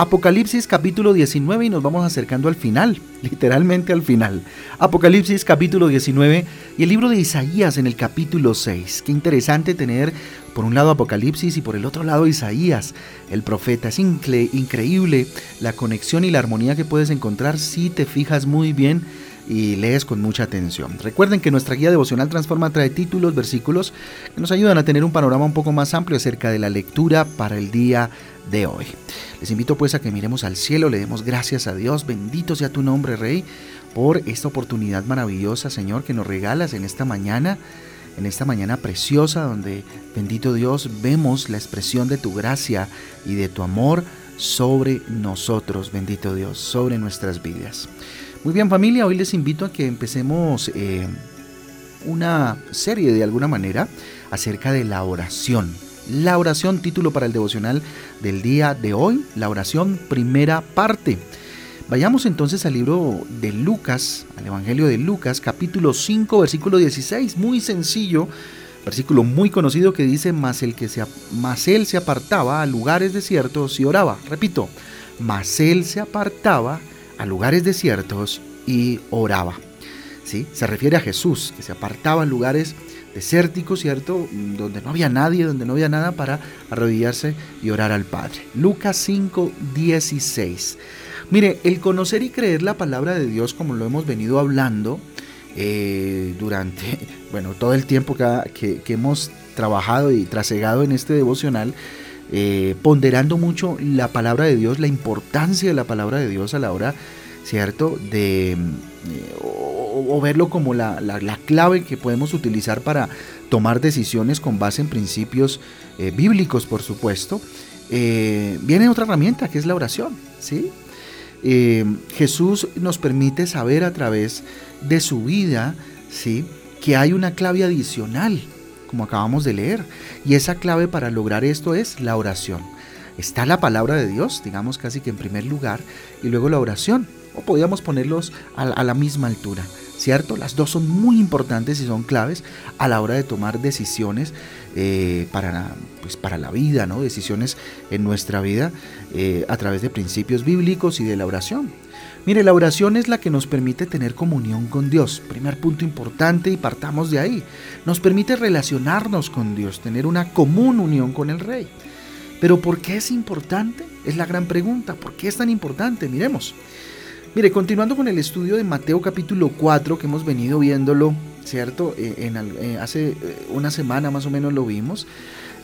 Apocalipsis capítulo 19 y nos vamos acercando al final, literalmente al final. Apocalipsis capítulo 19 y el libro de Isaías en el capítulo 6. Qué interesante tener por un lado Apocalipsis y por el otro lado Isaías, el profeta. Es increíble la conexión y la armonía que puedes encontrar si te fijas muy bien y lees con mucha atención. Recuerden que nuestra guía devocional Transforma trae títulos, versículos que nos ayudan a tener un panorama un poco más amplio acerca de la lectura para el día de hoy. Les invito pues a que miremos al cielo, le demos gracias a Dios, bendito sea tu nombre, Rey, por esta oportunidad maravillosa, Señor, que nos regalas en esta mañana en esta mañana preciosa donde, bendito Dios, vemos la expresión de tu gracia y de tu amor sobre nosotros, bendito Dios, sobre nuestras vidas. Muy bien familia, hoy les invito a que empecemos eh, una serie de alguna manera acerca de la oración. La oración, título para el devocional del día de hoy, la oración primera parte. Vayamos entonces al libro de Lucas, al Evangelio de Lucas, capítulo 5, versículo 16, muy sencillo, versículo muy conocido que dice, mas, el que se, mas él se apartaba a lugares desiertos y oraba. Repito, mas él se apartaba a lugares desiertos y oraba. ¿Sí? Se refiere a Jesús, que se apartaba en lugares desérticos, ¿cierto? Donde no había nadie, donde no había nada para arrodillarse y orar al Padre. Lucas 5, 16. Mire, el conocer y creer la palabra de Dios, como lo hemos venido hablando eh, durante, bueno, todo el tiempo que, que, hemos trabajado y trasegado en este devocional, eh, ponderando mucho la palabra de Dios, la importancia de la palabra de Dios a la hora, ¿cierto? De, eh, o, verlo como la, clave que podemos utilizar para tomar decisiones con base en principios eh, bíblicos, por supuesto. viene otra herramienta que es la oración, ¿sí? Jesús nos permite saber a través de su vida, ¿sí? Que hay una clave adicional como acabamos de leer. Y esa clave para lograr esto es la oración. Está la palabra de Dios, digamos casi que en primer lugar, y luego la oración. O podríamos ponerlos a, la misma altura, ¿cierto? Las dos son muy importantes y son claves a la hora de tomar decisiones eh, para, pues para la vida, ¿no? Decisiones en nuestra vida eh, a través de principios bíblicos y de la oración. Mire, la oración es la que nos permite tener comunión con Dios. Primer punto importante y partamos de ahí. Nos permite relacionarnos con Dios, tener una común unión con el Rey. Pero ¿por qué es importante? Es la gran pregunta. ¿Por qué es tan importante? Miremos. Mire, continuando con el estudio de Mateo capítulo 4 que hemos venido viéndolo, ¿cierto? Eh, en, eh, hace eh, una semana más o menos lo vimos,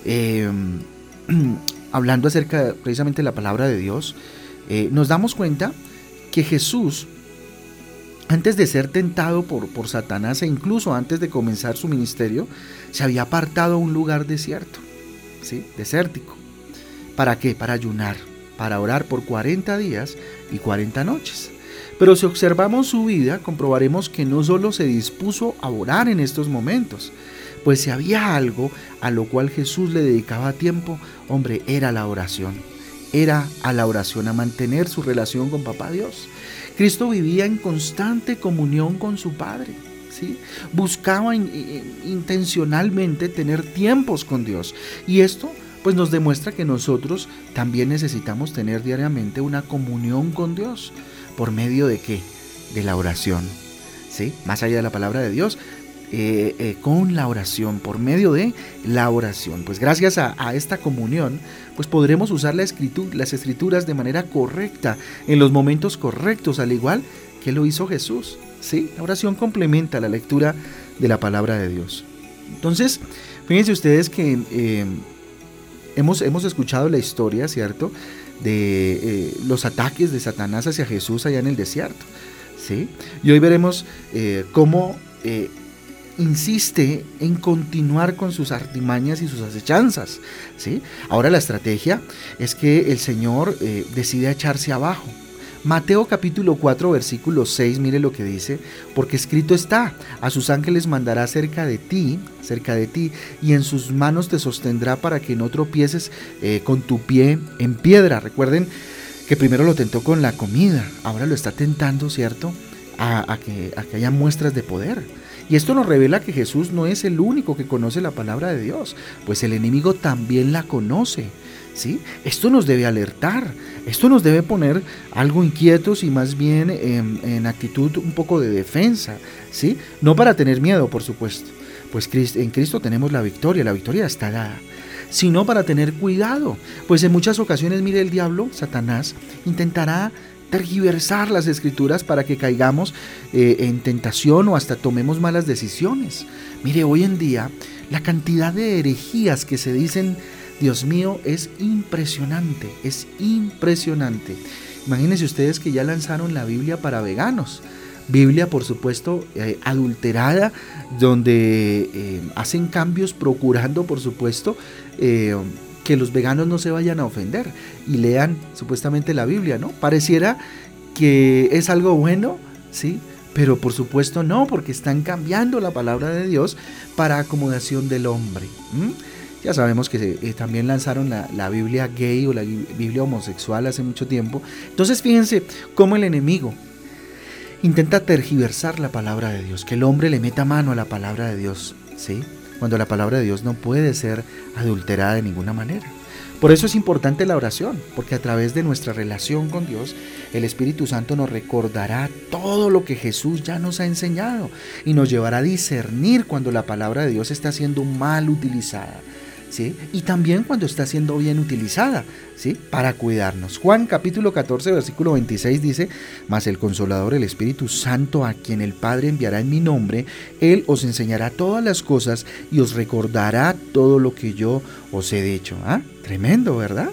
hablando acerca precisamente de la palabra de Dios, nos damos cuenta que Jesús, antes de ser tentado por, por Satanás e incluso antes de comenzar su ministerio, se había apartado a un lugar desierto, ¿sí? desértico. ¿Para qué? Para ayunar, para orar por 40 días y 40 noches. Pero si observamos su vida, comprobaremos que no solo se dispuso a orar en estos momentos, pues si había algo a lo cual Jesús le dedicaba tiempo, hombre, era la oración era a la oración, a mantener su relación con Papá Dios. Cristo vivía en constante comunión con su Padre. ¿sí? Buscaba intencionalmente tener tiempos con Dios. Y esto pues nos demuestra que nosotros también necesitamos tener diariamente una comunión con Dios. ¿Por medio de qué? De la oración. ¿Sí? Más allá de la palabra de Dios, eh, eh, con la oración, por medio de la oración. Pues gracias a, esta comunión, pues podremos usar la las escrituras de manera correcta, en los momentos correctos, al igual que lo hizo Jesús. ¿sí? La oración complementa la lectura de la palabra de Dios. Entonces, fíjense ustedes que eh, hemos, hemos escuchado la historia, ¿cierto? De los ataques de Satanás hacia Jesús allá en el desierto. ¿sí? Y hoy veremos cómo insiste en continuar con sus artimañas y sus acechanzas. ¿sí? Ahora la estrategia es que el Señor eh, decide echarse abajo, Mateo capítulo 4 versículo 6, mire lo que dice, porque escrito está, a sus ángeles mandará cerca de ti, cerca de ti, y en sus manos te sostendrá para que no tropieces eh, con tu pie en piedra. Recuerden que primero lo tentó con la comida, ahora lo está tentando, ¿cierto? A, que, a que haya muestras de poder. Y esto nos revela que Jesús no es el único que conoce la palabra de Dios, pues el enemigo también la conoce. Esto nos debe alertar, esto nos debe poner algo inquietos y más bien en, actitud un poco de defensa, ¿sí? No para tener miedo, por supuesto, pues en Cristo tenemos la victoria, la victoria está dada sino para tener cuidado, pues en muchas ocasiones, mire, el diablo, Satanás, intentará tergiversar las escrituras para que caigamos eh, en tentación o hasta tomemos malas decisiones. Mire, hoy en día la cantidad de herejías que se dicen Dios mío, es impresionante, es impresionante. Imagínense ustedes que ya lanzaron la Biblia para veganos. Biblia, por supuesto, eh, adulterada, donde eh, hacen cambios procurando, por supuesto, eh, que los veganos no se vayan a ofender y lean supuestamente la Biblia, ¿no? Pareciera que es algo bueno, ¿sí? Pero por supuesto no, porque están cambiando la palabra de Dios para acomodación del hombre. Ya sabemos que eh, también lanzaron la, Biblia gay o la Biblia homosexual hace mucho tiempo. Entonces fíjense cómo el enemigo intenta tergiversar la palabra de Dios, que el hombre le meta mano a la palabra de Dios, ¿sí? Cuando la palabra de Dios no puede ser adulterada de ninguna manera. Por eso es importante la oración, porque a través de nuestra relación con Dios, el Espíritu Santo nos recordará todo lo que Jesús ya nos ha enseñado y nos llevará a discernir cuando la palabra de Dios está siendo mal utilizada y también cuando está siendo bien utilizada, ¿sí? Para cuidarnos. Juan capítulo 14, versículo 26 dice, Mas el consolador, el Espíritu Santo, a quien el Padre enviará en mi nombre, Él os enseñará todas las cosas y os recordará todo lo que yo os he dicho. ¿Ah? Tremendo, ¿verdad?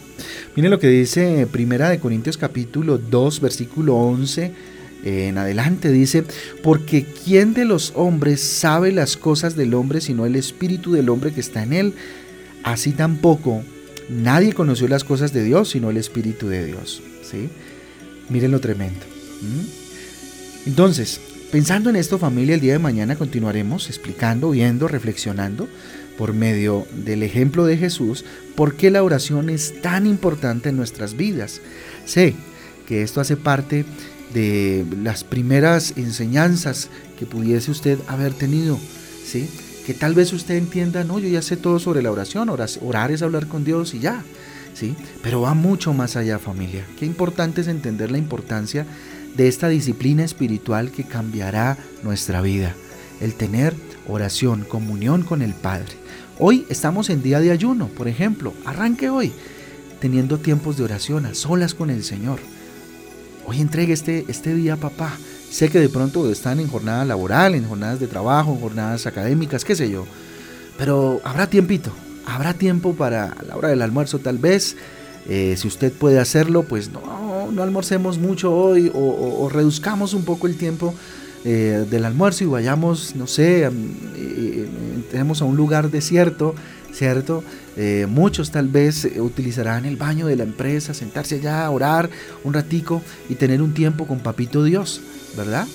Miren lo que dice Primera de Corintios capítulo 2, versículo 11 en adelante dice, porque ¿quién de los hombres sabe las cosas del hombre sino el espíritu del hombre que está en él? Así tampoco nadie conoció las cosas de Dios sino el Espíritu de Dios. ¿sí? Miren lo tremendo. Entonces, pensando en esto familia, el día de mañana continuaremos explicando, viendo, reflexionando por medio del ejemplo de Jesús por qué la oración es tan importante en nuestras vidas. Sé que esto hace parte de las primeras enseñanzas que pudiese usted haber tenido, ¿sí? Que tal vez usted entienda, no, yo ya sé todo sobre la oración, orar es hablar con Dios y ya, ¿sí? Pero va mucho más allá, familia. Qué importante es entender la importancia de esta disciplina espiritual que cambiará nuestra vida, el tener oración, comunión con el Padre. Hoy estamos en día de ayuno, por ejemplo, arranque hoy teniendo tiempos de oración a solas con el Señor. Hoy entregue este, este día, papá. Sé que de pronto están en jornada laboral, en jornadas de trabajo, en jornadas académicas, qué sé yo. Pero habrá tiempito, habrá tiempo para la hora del almuerzo tal vez. Eh, si usted puede hacerlo, pues no, no almorcemos mucho hoy o, reduzcamos un poco el tiempo eh, del almuerzo y vayamos, no sé, eh, entremos a un lugar desierto, ¿cierto? muchos tal vez utilizarán el baño de la empresa, sentarse allá, orar un ratico y tener un tiempo con Papito Dios. ¿verdad?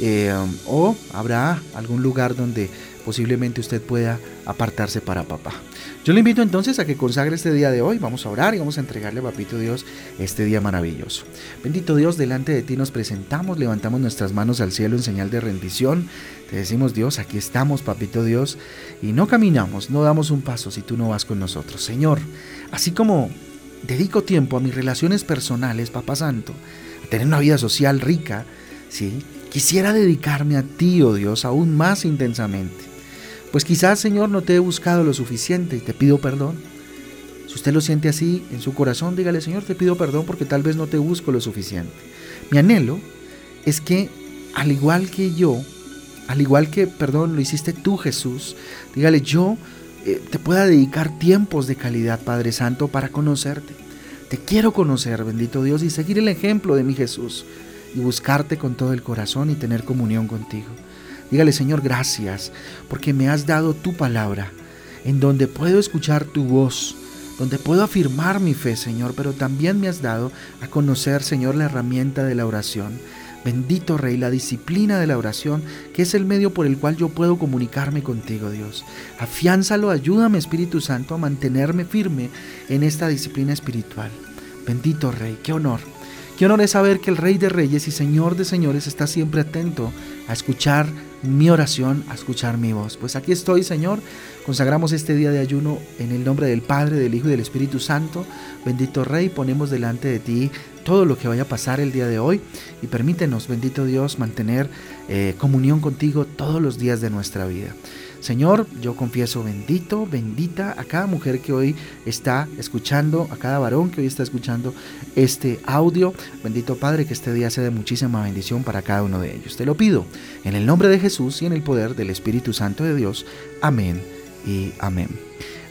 Eh, o habrá algún lugar donde posiblemente usted pueda apartarse para papá. Yo le invito entonces a que consagre este día de hoy. Vamos a orar y vamos a entregarle a Papito Dios este día maravilloso. Bendito Dios, delante de ti nos presentamos, levantamos nuestras manos al cielo en señal de rendición. Te decimos Dios, aquí estamos, Papito Dios, y no caminamos, no damos un paso si tú no vas con nosotros. Señor, así como dedico tiempo a mis relaciones personales, Papá Santo, a tener una vida social rica, ¿sí? Quisiera dedicarme a ti, oh Dios, aún más intensamente. Pues quizás, Señor, no te he buscado lo suficiente y te pido perdón. Si usted lo siente así en su corazón, dígale, Señor, te pido perdón porque tal vez no te busco lo suficiente. Mi anhelo es que, al igual que yo, al igual que, perdón, lo hiciste tú, Jesús, dígale, yo eh, te pueda dedicar tiempos de calidad, Padre Santo, para conocerte. Te quiero conocer, bendito Dios, y seguir el ejemplo de mi Jesús y buscarte con todo el corazón y tener comunión contigo. Dígale, Señor, gracias porque me has dado tu palabra, en donde puedo escuchar tu voz, donde puedo afirmar mi fe, Señor, pero también me has dado a conocer, Señor, la herramienta de la oración. Bendito Rey, la disciplina de la oración, que es el medio por el cual yo puedo comunicarme contigo, Dios. Afiánzalo, ayúdame, Espíritu Santo, a mantenerme firme en esta disciplina espiritual. Bendito Rey, qué honor. Qué honor es saber que el Rey de Reyes y Señor de Señores está siempre atento a escuchar mi oración, a escuchar mi voz. Pues aquí estoy, Señor. Consagramos este día de ayuno en el nombre del Padre, del Hijo y del Espíritu Santo. Bendito Rey, ponemos delante de ti todo lo que vaya a pasar el día de hoy y permítenos, bendito Dios, mantener eh, comunión contigo todos los días de nuestra vida. Señor, yo confieso bendito, bendita a cada mujer que hoy está escuchando, a cada varón que hoy está escuchando este audio. Bendito Padre, que este día sea de muchísima bendición para cada uno de ellos. Te lo pido en el nombre de Jesús y en el poder del Espíritu Santo de Dios. Amén y amén.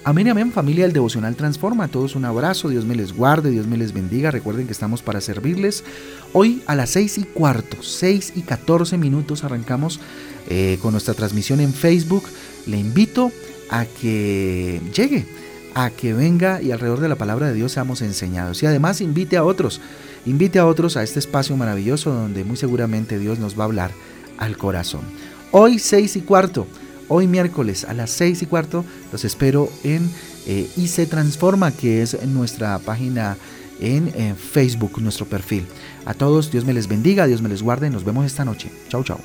Amén, amén, familia del Devocional Transforma. A todos un abrazo, Dios me les guarde, Dios me les bendiga. Recuerden que estamos para servirles. Hoy a las 6 y cuarto, 6 y 14 minutos arrancamos eh, con nuestra transmisión en Facebook. Le invito a que llegue, a que venga y alrededor de la palabra de Dios seamos enseñados. Y además invite a otros, invite a otros a este espacio maravilloso donde muy seguramente Dios nos va a hablar al corazón. Hoy 6 y cuarto, hoy miércoles a las 6 y cuarto, los espero en eh, se transforma, que es nuestra página en Facebook, nuestro perfil. A todos, Dios me les bendiga, Dios me les guarde, nos vemos esta noche. Chau, chau.